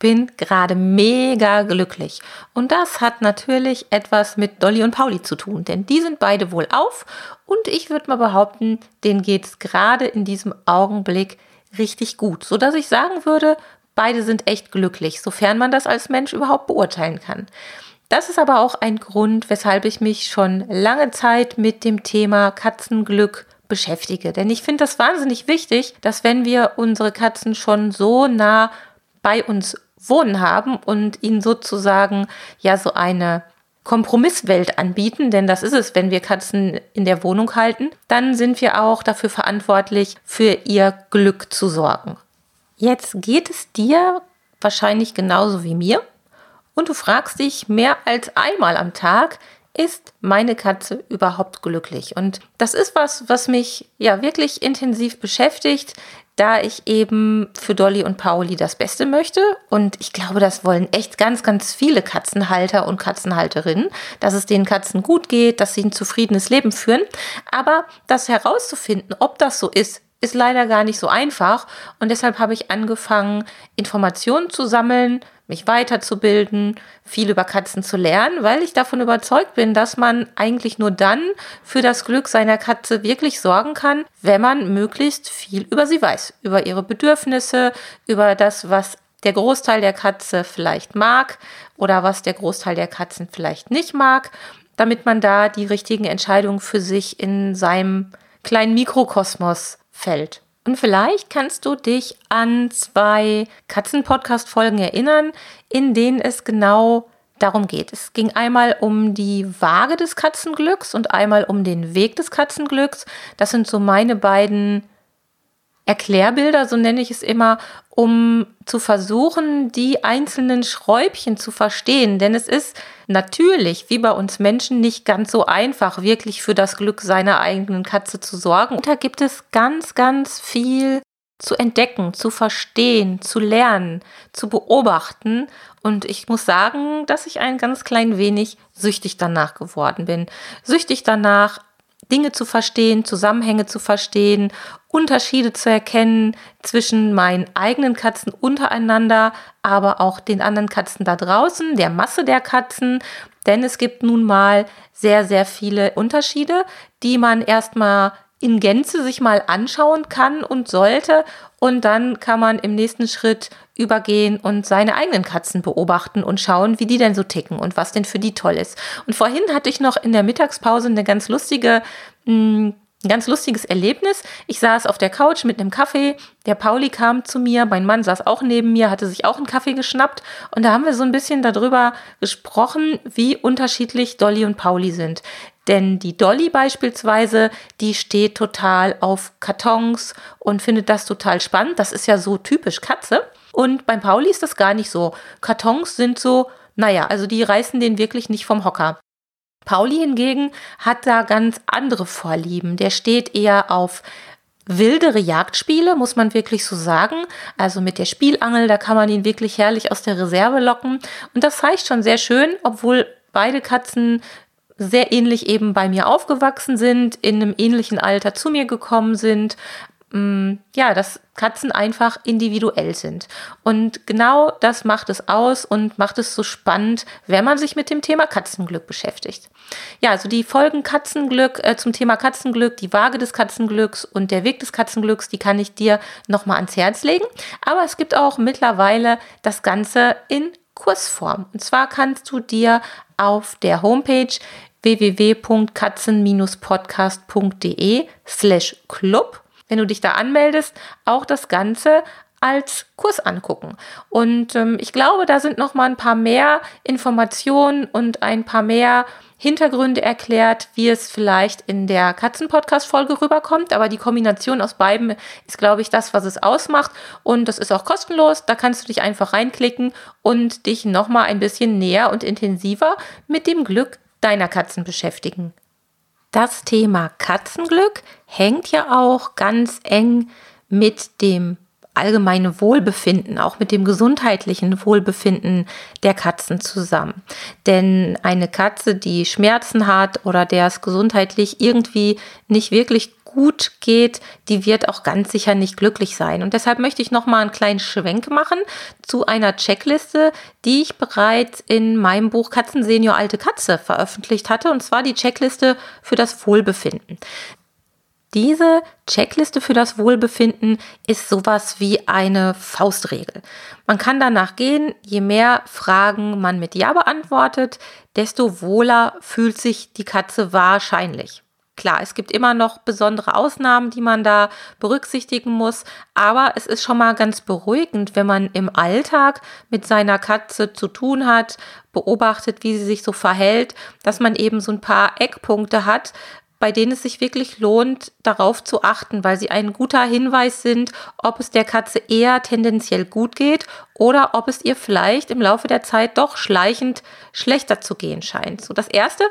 bin gerade mega glücklich. Und das hat natürlich etwas mit Dolly und Pauli zu tun, denn die sind beide wohl auf und ich würde mal behaupten, denen geht es gerade in diesem Augenblick richtig gut, sodass ich sagen würde, beide sind echt glücklich, sofern man das als Mensch überhaupt beurteilen kann. Das ist aber auch ein Grund, weshalb ich mich schon lange Zeit mit dem Thema Katzenglück beschäftige. Denn ich finde das wahnsinnig wichtig, dass wenn wir unsere Katzen schon so nah bei uns wohnen haben und ihnen sozusagen ja so eine Kompromisswelt anbieten, denn das ist es, wenn wir Katzen in der Wohnung halten, dann sind wir auch dafür verantwortlich, für ihr Glück zu sorgen. Jetzt geht es dir wahrscheinlich genauso wie mir und du fragst dich mehr als einmal am Tag, ist meine Katze überhaupt glücklich? Und das ist was, was mich ja wirklich intensiv beschäftigt, da ich eben für Dolly und Pauli das Beste möchte. Und ich glaube, das wollen echt ganz, ganz viele Katzenhalter und Katzenhalterinnen, dass es den Katzen gut geht, dass sie ein zufriedenes Leben führen. Aber das herauszufinden, ob das so ist, ist leider gar nicht so einfach. Und deshalb habe ich angefangen, Informationen zu sammeln, mich weiterzubilden, viel über Katzen zu lernen, weil ich davon überzeugt bin, dass man eigentlich nur dann für das Glück seiner Katze wirklich sorgen kann, wenn man möglichst viel über sie weiß, über ihre Bedürfnisse, über das, was der Großteil der Katze vielleicht mag oder was der Großteil der Katzen vielleicht nicht mag, damit man da die richtigen Entscheidungen für sich in seinem kleinen Mikrokosmos fällt. Und vielleicht kannst du dich an zwei Katzen-Podcast-Folgen erinnern, in denen es genau darum geht. Es ging einmal um die Waage des Katzenglücks und einmal um den Weg des Katzenglücks. Das sind so meine beiden Erklärbilder, so nenne ich es immer, um zu versuchen, die einzelnen Schräubchen zu verstehen. Denn es ist natürlich, wie bei uns Menschen, nicht ganz so einfach, wirklich für das Glück seiner eigenen Katze zu sorgen. Und da gibt es ganz, ganz viel zu entdecken, zu verstehen, zu lernen, zu beobachten. Und ich muss sagen, dass ich ein ganz klein wenig süchtig danach geworden bin. Süchtig danach, Dinge zu verstehen, Zusammenhänge zu verstehen, Unterschiede zu erkennen zwischen meinen eigenen Katzen untereinander, aber auch den anderen Katzen da draußen, der Masse der Katzen. Denn es gibt nun mal sehr, sehr viele Unterschiede, die man erstmal in Gänze sich mal anschauen kann und sollte. Und dann kann man im nächsten Schritt übergehen und seine eigenen Katzen beobachten und schauen, wie die denn so ticken und was denn für die toll ist. Und vorhin hatte ich noch in der Mittagspause eine ganz lustige mh, hm, ein ganz lustiges Erlebnis. Ich saß auf der Couch mit einem Kaffee. Der Pauli kam zu mir. Mein Mann saß auch neben mir, hatte sich auch einen Kaffee geschnappt. Und da haben wir so ein bisschen darüber gesprochen, wie unterschiedlich Dolly und Pauli sind. Denn die Dolly beispielsweise, die steht total auf Kartons und findet das total spannend. Das ist ja so typisch Katze. Und beim Pauli ist das gar nicht so. Kartons sind so, naja, also die reißen den wirklich nicht vom Hocker. Pauli hingegen hat da ganz andere Vorlieben. Der steht eher auf wildere Jagdspiele, muss man wirklich so sagen. Also mit der Spielangel, da kann man ihn wirklich herrlich aus der Reserve locken. Und das reicht schon sehr schön, obwohl beide Katzen sehr ähnlich eben bei mir aufgewachsen sind, in einem ähnlichen Alter zu mir gekommen sind. Mm, ja, dass Katzen einfach individuell sind. Und genau das macht es aus und macht es so spannend, wenn man sich mit dem Thema Katzenglück beschäftigt. Ja, also die Folgen Katzenglück äh, zum Thema Katzenglück, die Waage des Katzenglücks und der Weg des Katzenglücks, die kann ich dir nochmal ans Herz legen. Aber es gibt auch mittlerweile das Ganze in Kursform. Und zwar kannst du dir auf der Homepage www.katzen-podcast.de slash club wenn du dich da anmeldest, auch das Ganze als Kurs angucken. Und ähm, ich glaube, da sind noch mal ein paar mehr Informationen und ein paar mehr Hintergründe erklärt, wie es vielleicht in der Katzen-Podcast-Folge rüberkommt. Aber die Kombination aus beiden ist, glaube ich, das, was es ausmacht. Und das ist auch kostenlos. Da kannst du dich einfach reinklicken und dich nochmal ein bisschen näher und intensiver mit dem Glück deiner Katzen beschäftigen. Das Thema Katzenglück hängt ja auch ganz eng mit dem allgemeine Wohlbefinden, auch mit dem gesundheitlichen Wohlbefinden der Katzen zusammen. Denn eine Katze, die Schmerzen hat oder der es gesundheitlich irgendwie nicht wirklich gut geht, die wird auch ganz sicher nicht glücklich sein. Und deshalb möchte ich noch mal einen kleinen Schwenk machen zu einer Checkliste, die ich bereits in meinem Buch Katzen Senior Alte Katze veröffentlicht hatte, und zwar die Checkliste für das Wohlbefinden. Diese Checkliste für das Wohlbefinden ist sowas wie eine Faustregel. Man kann danach gehen, je mehr Fragen man mit Ja beantwortet, desto wohler fühlt sich die Katze wahrscheinlich. Klar, es gibt immer noch besondere Ausnahmen, die man da berücksichtigen muss, aber es ist schon mal ganz beruhigend, wenn man im Alltag mit seiner Katze zu tun hat, beobachtet, wie sie sich so verhält, dass man eben so ein paar Eckpunkte hat, bei denen es sich wirklich lohnt, darauf zu achten, weil sie ein guter Hinweis sind, ob es der Katze eher tendenziell gut geht oder ob es ihr vielleicht im Laufe der Zeit doch schleichend schlechter zu gehen scheint. So, das erste,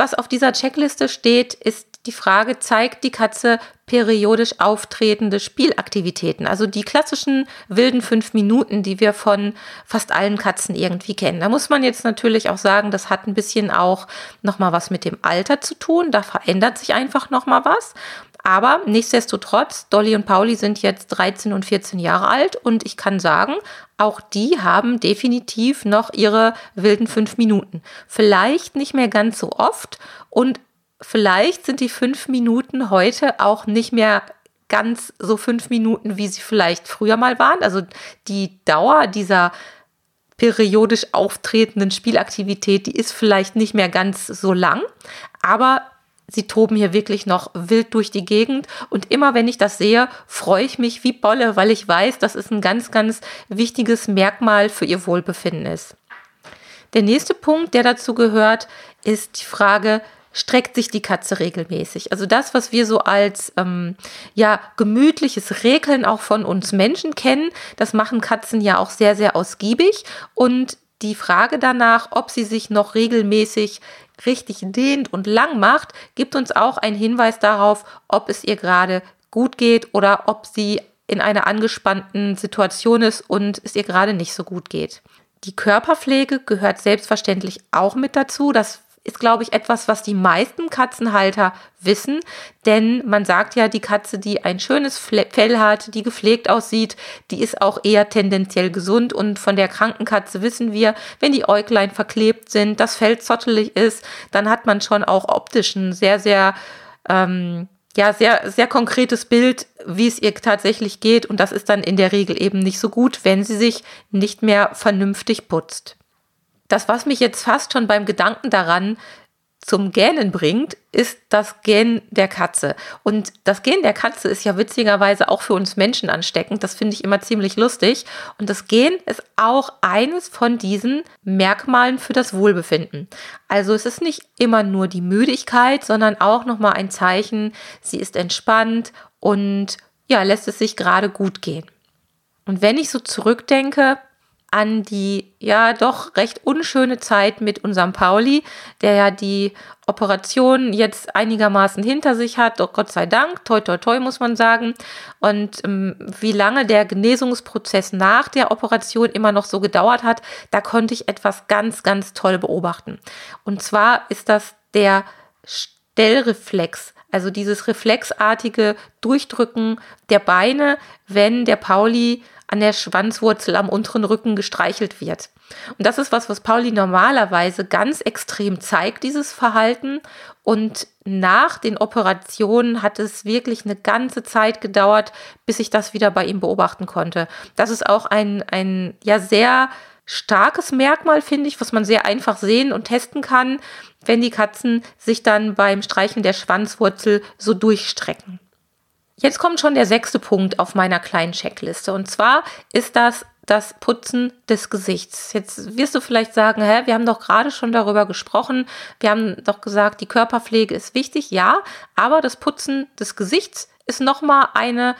was auf dieser Checkliste steht, ist die Frage, zeigt die Katze periodisch auftretende Spielaktivitäten? Also die klassischen wilden fünf Minuten, die wir von fast allen Katzen irgendwie kennen. Da muss man jetzt natürlich auch sagen, das hat ein bisschen auch nochmal was mit dem Alter zu tun. Da verändert sich einfach nochmal was. Aber nichtsdestotrotz, Dolly und Pauli sind jetzt 13 und 14 Jahre alt und ich kann sagen, auch die haben definitiv noch ihre wilden fünf Minuten. Vielleicht nicht mehr ganz so oft und vielleicht sind die fünf Minuten heute auch nicht mehr ganz so fünf Minuten, wie sie vielleicht früher mal waren. Also die Dauer dieser periodisch auftretenden Spielaktivität, die ist vielleicht nicht mehr ganz so lang, aber sie toben hier wirklich noch wild durch die Gegend. Und immer wenn ich das sehe, freue ich mich wie Bolle, weil ich weiß, dass es ein ganz, ganz wichtiges Merkmal für ihr Wohlbefinden ist. Der nächste Punkt, der dazu gehört, ist die Frage, streckt sich die Katze regelmäßig. Also das, was wir so als ähm, ja gemütliches Regeln auch von uns Menschen kennen, das machen Katzen ja auch sehr, sehr ausgiebig. Und die Frage danach, ob sie sich noch regelmäßig richtig dehnt und lang macht, gibt uns auch einen Hinweis darauf, ob es ihr gerade gut geht oder ob sie in einer angespannten Situation ist und es ihr gerade nicht so gut geht. Die Körperpflege gehört selbstverständlich auch mit dazu. Das ist, glaube ich, etwas, was die meisten Katzenhalter wissen. Denn man sagt ja, die Katze, die ein schönes Fell hat, die gepflegt aussieht, die ist auch eher tendenziell gesund. Und von der kranken Katze wissen wir, wenn die Äuglein verklebt sind, das Fell zottelig ist, dann hat man schon auch optisch ein sehr, sehr, ähm, ja, sehr, sehr konkretes Bild, wie es ihr tatsächlich geht. Und das ist dann in der Regel eben nicht so gut, wenn sie sich nicht mehr vernünftig putzt. Das, was mich jetzt fast schon beim Gedanken daran zum Gähnen bringt, ist das Gähnen der Katze. Und das Gähnen der Katze ist ja witzigerweise auch für uns Menschen ansteckend. Das finde ich immer ziemlich lustig. Und das Gähnen ist auch eines von diesen Merkmalen für das Wohlbefinden. Also es ist nicht immer nur die Müdigkeit, sondern auch nochmal ein Zeichen, sie ist entspannt und ja, lässt es sich gerade gut gehen. Und wenn ich so zurückdenke, an die ja doch recht unschöne Zeit mit unserem Pauli, der ja die Operation jetzt einigermaßen hinter sich hat, doch Gott sei Dank, toi toi toi muss man sagen. Und ähm, wie lange der Genesungsprozess nach der Operation immer noch so gedauert hat, da konnte ich etwas ganz, ganz toll beobachten. Und zwar ist das der Stellreflex. Also dieses reflexartige Durchdrücken der Beine, wenn der Pauli an der Schwanzwurzel am unteren Rücken gestreichelt wird. Und das ist was, was Pauli normalerweise ganz extrem zeigt, dieses Verhalten. Und nach den Operationen hat es wirklich eine ganze Zeit gedauert, bis ich das wieder bei ihm beobachten konnte. Das ist auch ein, ein ja sehr starkes Merkmal, finde ich, was man sehr einfach sehen und testen kann, wenn die Katzen sich dann beim Streicheln der Schwanzwurzel so durchstrecken. Jetzt kommt schon der sechste Punkt auf meiner kleinen Checkliste. Und zwar ist das das Putzen des Gesichts. Jetzt wirst du vielleicht sagen, hä, wir haben doch gerade schon darüber gesprochen. Wir haben doch gesagt, die Körperpflege ist wichtig. Ja, aber das Putzen des Gesichts ist nochmal eine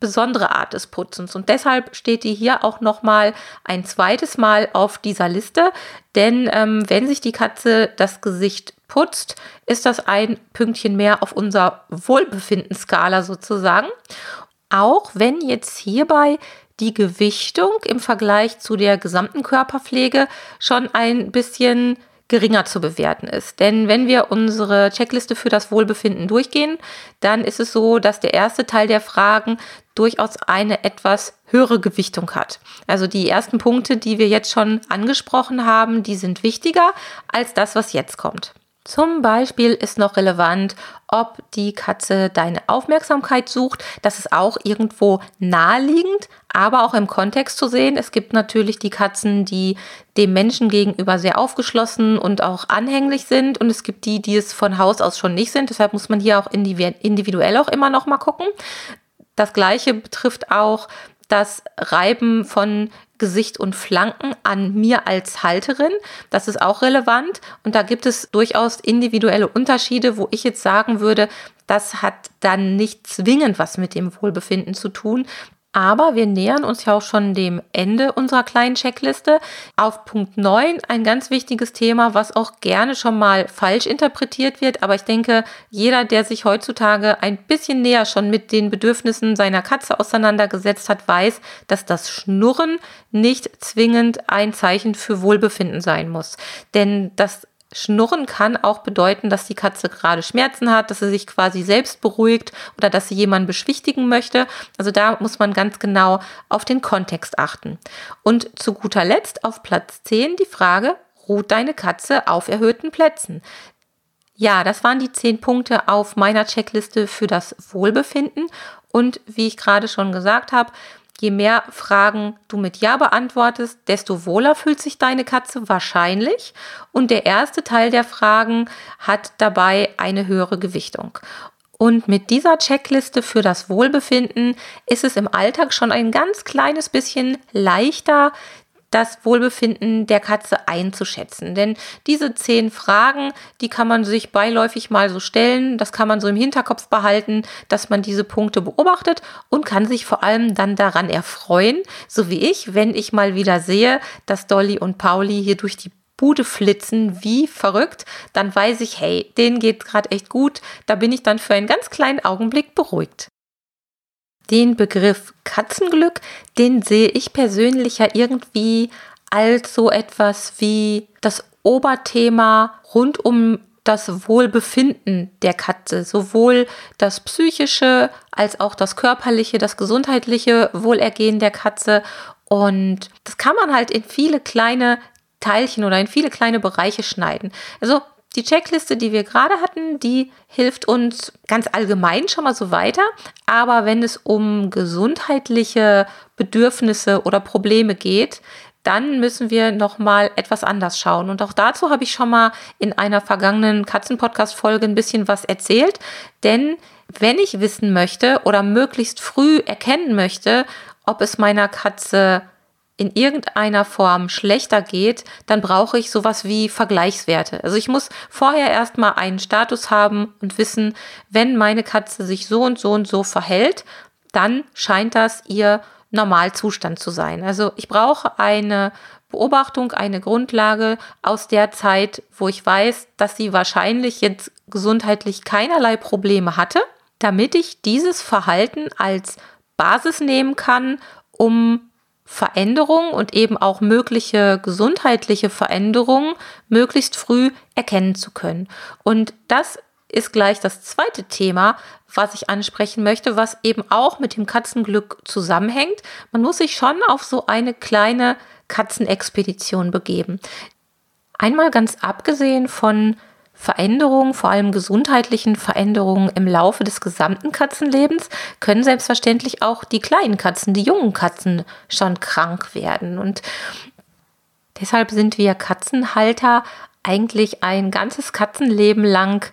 besondere Art des Putzens. Und deshalb steht die hier auch nochmal ein zweites Mal auf dieser Liste. Denn ähm, wenn sich die Katze das Gesicht putzt, ist das ein Pünktchen mehr auf unserer Wohlbefindenskala sozusagen. Auch wenn jetzt hierbei die Gewichtung im Vergleich zu der gesamten Körperpflege schon ein bisschen geringer zu bewerten ist. Denn wenn wir unsere Checkliste für das Wohlbefinden durchgehen, dann ist es so, dass der erste Teil der Fragen durchaus eine etwas höhere Gewichtung hat. Also die ersten Punkte, die wir jetzt schon angesprochen haben, die sind wichtiger als das, was jetzt kommt. Zum Beispiel ist noch relevant, ob die Katze deine Aufmerksamkeit sucht. Das ist auch irgendwo naheliegend, aber auch im Kontext zu sehen. Es gibt natürlich die Katzen, die dem Menschen gegenüber sehr aufgeschlossen und auch anhänglich sind. Und es gibt die, die es von Haus aus schon nicht sind. Deshalb muss man hier auch individuell auch immer noch mal gucken. Das gleiche betrifft auch das Reiben von Gesicht und Flanken an mir als Halterin. Das ist auch relevant und da gibt es durchaus individuelle Unterschiede, wo ich jetzt sagen würde, das hat dann nicht zwingend was mit dem Wohlbefinden zu tun. Aber wir nähern uns ja auch schon dem Ende unserer kleinen Checkliste. Auf Punkt 9 ein ganz wichtiges Thema, was auch gerne schon mal falsch interpretiert wird. Aber ich denke, jeder, der sich heutzutage ein bisschen näher schon mit den Bedürfnissen seiner Katze auseinandergesetzt hat, weiß, dass das Schnurren nicht zwingend ein Zeichen für Wohlbefinden sein muss. Denn das Schnurren kann auch bedeuten, dass die Katze gerade Schmerzen hat, dass sie sich quasi selbst beruhigt oder dass sie jemanden beschwichtigen möchte. Also da muss man ganz genau auf den Kontext achten. Und zu guter Letzt auf Platz 10 die Frage, ruht deine Katze auf erhöhten Plätzen? Ja, das waren die zehn Punkte auf meiner Checkliste für das Wohlbefinden. Und wie ich gerade schon gesagt habe, Je mehr Fragen du mit Ja beantwortest, desto wohler fühlt sich deine Katze wahrscheinlich. Und der erste Teil der Fragen hat dabei eine höhere Gewichtung. Und mit dieser Checkliste für das Wohlbefinden ist es im Alltag schon ein ganz kleines bisschen leichter, das Wohlbefinden der Katze einzuschätzen. Denn diese zehn Fragen, die kann man sich beiläufig mal so stellen, das kann man so im Hinterkopf behalten, dass man diese Punkte beobachtet und kann sich vor allem dann daran erfreuen, so wie ich, wenn ich mal wieder sehe, dass Dolly und Pauli hier durch die Bude flitzen, wie verrückt, dann weiß ich, hey, denen geht gerade echt gut, da bin ich dann für einen ganz kleinen Augenblick beruhigt. Den Begriff Katzenglück, den sehe ich persönlich ja irgendwie als so etwas wie das Oberthema rund um das Wohlbefinden der Katze, sowohl das psychische als auch das körperliche, das gesundheitliche Wohlergehen der Katze. Und das kann man halt in viele kleine Teilchen oder in viele kleine Bereiche schneiden. Also die Checkliste, die wir gerade hatten, die hilft uns ganz allgemein schon mal so weiter. Aber wenn es um gesundheitliche Bedürfnisse oder Probleme geht, dann müssen wir noch mal etwas anders schauen. Und auch dazu habe ich schon mal in einer vergangenen Katzenpodcast-Folge ein bisschen was erzählt. Denn wenn ich wissen möchte oder möglichst früh erkennen möchte, ob es meiner Katze in irgendeiner Form schlechter geht, dann brauche ich sowas wie Vergleichswerte. Also ich muss vorher erstmal einen Status haben und wissen, wenn meine Katze sich so und so und so verhält, dann scheint das ihr Normalzustand zu sein. Also ich brauche eine Beobachtung, eine Grundlage aus der Zeit, wo ich weiß, dass sie wahrscheinlich jetzt gesundheitlich keinerlei Probleme hatte, damit ich dieses Verhalten als Basis nehmen kann, um Veränderungen und eben auch mögliche gesundheitliche Veränderungen möglichst früh erkennen zu können. Und das ist gleich das zweite Thema, was ich ansprechen möchte, was eben auch mit dem Katzenglück zusammenhängt. Man muss sich schon auf so eine kleine Katzenexpedition begeben. Einmal ganz abgesehen von Veränderungen, vor allem gesundheitlichen Veränderungen im Laufe des gesamten Katzenlebens, können selbstverständlich auch die kleinen Katzen, die jungen Katzen schon krank werden. Und deshalb sind wir Katzenhalter eigentlich ein ganzes Katzenleben lang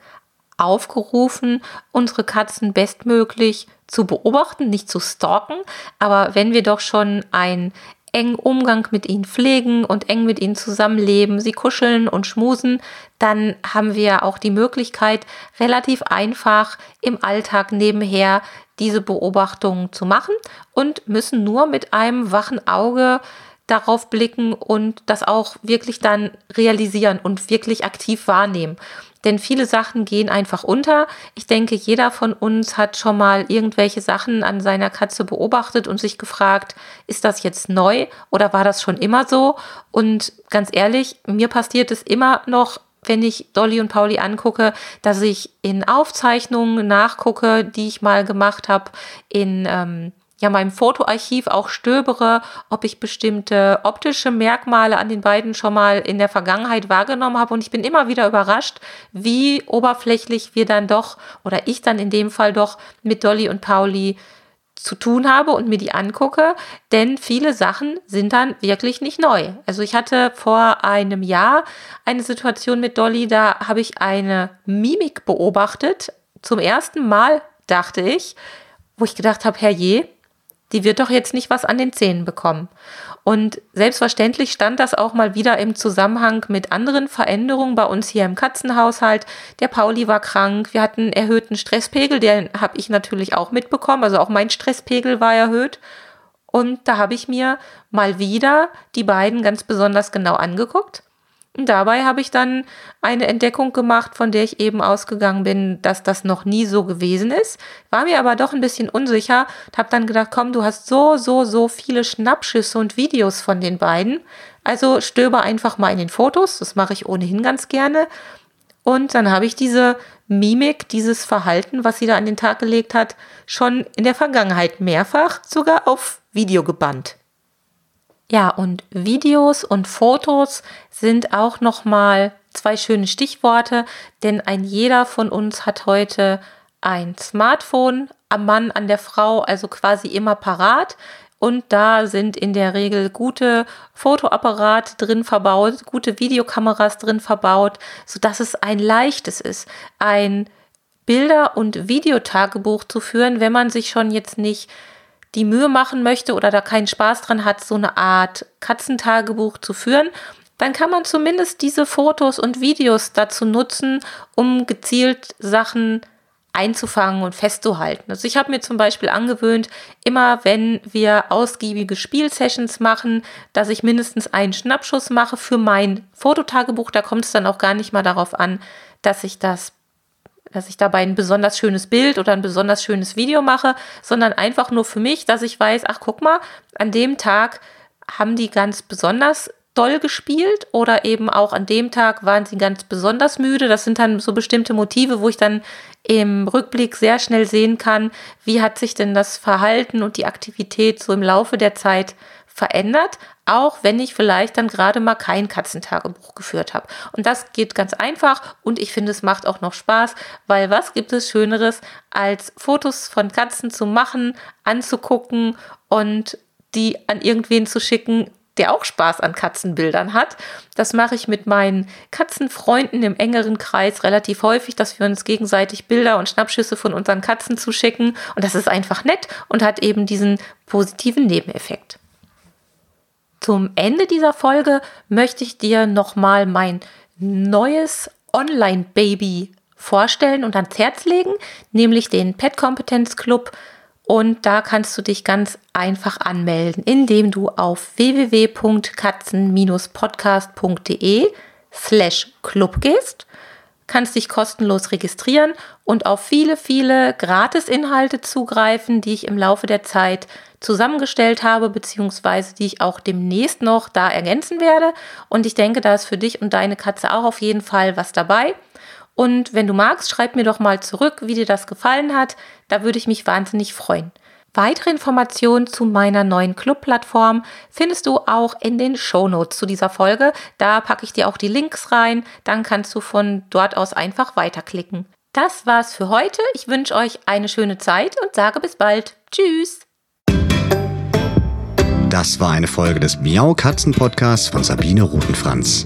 aufgerufen, unsere Katzen bestmöglich zu beobachten, nicht zu stalken. Aber wenn wir doch schon einen engen Umgang mit ihnen pflegen und eng mit ihnen zusammenleben, sie kuscheln und schmusen, dann haben wir auch die Möglichkeit, relativ einfach im Alltag nebenher diese Beobachtungen zu machen und müssen nur mit einem wachen Auge darauf blicken und das auch wirklich dann realisieren und wirklich aktiv wahrnehmen. Denn viele Sachen gehen einfach unter. Ich denke, jeder von uns hat schon mal irgendwelche Sachen an seiner Katze beobachtet und sich gefragt, ist das jetzt neu oder war das schon immer so? Und ganz ehrlich, mir passiert es immer noch wenn ich Dolly und Pauli angucke, dass ich in Aufzeichnungen nachgucke, die ich mal gemacht habe, in ähm, ja meinem Fotoarchiv auch stöbere, ob ich bestimmte optische Merkmale an den beiden schon mal in der Vergangenheit wahrgenommen habe. Und ich bin immer wieder überrascht, wie oberflächlich wir dann doch, oder ich dann in dem Fall doch mit Dolly und Pauli zu tun habe und mir die angucke, denn viele Sachen sind dann wirklich nicht neu. Also ich hatte vor einem Jahr eine Situation mit Dolly, da habe ich eine Mimik beobachtet. Zum ersten Mal dachte ich, wo ich gedacht habe, herrje, die wird doch jetzt nicht was an den Zähnen bekommen. Und selbstverständlich stand das auch mal wieder im Zusammenhang mit anderen Veränderungen bei uns hier im Katzenhaushalt. Der Pauli war krank, wir hatten erhöhten Stresspegel, den habe ich natürlich auch mitbekommen, also auch mein Stresspegel war erhöht. Und da habe ich mir mal wieder die beiden ganz besonders genau angeguckt und dabei habe ich dann eine Entdeckung gemacht, von der ich eben ausgegangen bin, dass das noch nie so gewesen ist. War mir aber doch ein bisschen unsicher und habe dann gedacht, komm, du hast so, so, so viele Schnappschüsse und Videos von den beiden. Also stöber einfach mal in den Fotos. Das mache ich ohnehin ganz gerne. Und dann habe ich diese Mimik, dieses Verhalten, was sie da an den Tag gelegt hat, schon in der Vergangenheit mehrfach sogar auf Video gebannt. Ja, und Videos und Fotos sind auch nochmal zwei schöne Stichworte, denn ein jeder von uns hat heute ein Smartphone am Mann, an der Frau, also quasi immer parat. Und da sind in der Regel gute Fotoapparate drin verbaut, gute Videokameras drin verbaut, sodass es ein leichtes ist, ein Bilder- und Videotagebuch zu führen, wenn man sich schon jetzt nicht die Mühe machen möchte oder da keinen Spaß dran hat, so eine Art Katzentagebuch zu führen, dann kann man zumindest diese Fotos und Videos dazu nutzen, um gezielt Sachen einzufangen und festzuhalten. Also ich habe mir zum Beispiel angewöhnt, immer wenn wir ausgiebige Spielsessions machen, dass ich mindestens einen Schnappschuss mache für mein Fototagebuch. Da kommt es dann auch gar nicht mal darauf an, dass ich das dass ich dabei ein besonders schönes Bild oder ein besonders schönes Video mache, sondern einfach nur für mich, dass ich weiß, ach guck mal, an dem Tag haben die ganz besonders doll gespielt oder eben auch an dem Tag waren sie ganz besonders müde. Das sind dann so bestimmte Motive, wo ich dann im Rückblick sehr schnell sehen kann, wie hat sich denn das Verhalten und die Aktivität so im Laufe der Zeit verändert, auch wenn ich vielleicht dann gerade mal kein Katzentagebuch geführt habe. Und das geht ganz einfach und ich finde, es macht auch noch Spaß, weil was gibt es Schöneres, als Fotos von Katzen zu machen, anzugucken und die an irgendwen zu schicken, der auch Spaß an Katzenbildern hat. Das mache ich mit meinen Katzenfreunden im engeren Kreis relativ häufig, dass wir uns gegenseitig Bilder und Schnappschüsse von unseren Katzen zuschicken. Und das ist einfach nett und hat eben diesen positiven Nebeneffekt. Zum Ende dieser Folge möchte ich dir nochmal mein neues Online-Baby vorstellen und ans Herz legen, nämlich den Pet Kompetenz Club. Und da kannst du dich ganz einfach anmelden, indem du auf www.katzen-podcast.de slash Club gehst, kannst dich kostenlos registrieren und auf viele, viele Gratis-Inhalte zugreifen, die ich im Laufe der Zeit zusammengestellt habe, beziehungsweise die ich auch demnächst noch da ergänzen werde. Und ich denke, da ist für dich und deine Katze auch auf jeden Fall was dabei. Und wenn du magst, schreib mir doch mal zurück, wie dir das gefallen hat. Da würde ich mich wahnsinnig freuen. Weitere Informationen zu meiner neuen Club-Plattform findest du auch in den Show Notes zu dieser Folge. Da packe ich dir auch die Links rein. Dann kannst du von dort aus einfach weiterklicken. Das war's für heute. Ich wünsche euch eine schöne Zeit und sage bis bald. Tschüss. Das war eine Folge des Miau Katzen Podcasts von Sabine Rutenfranz.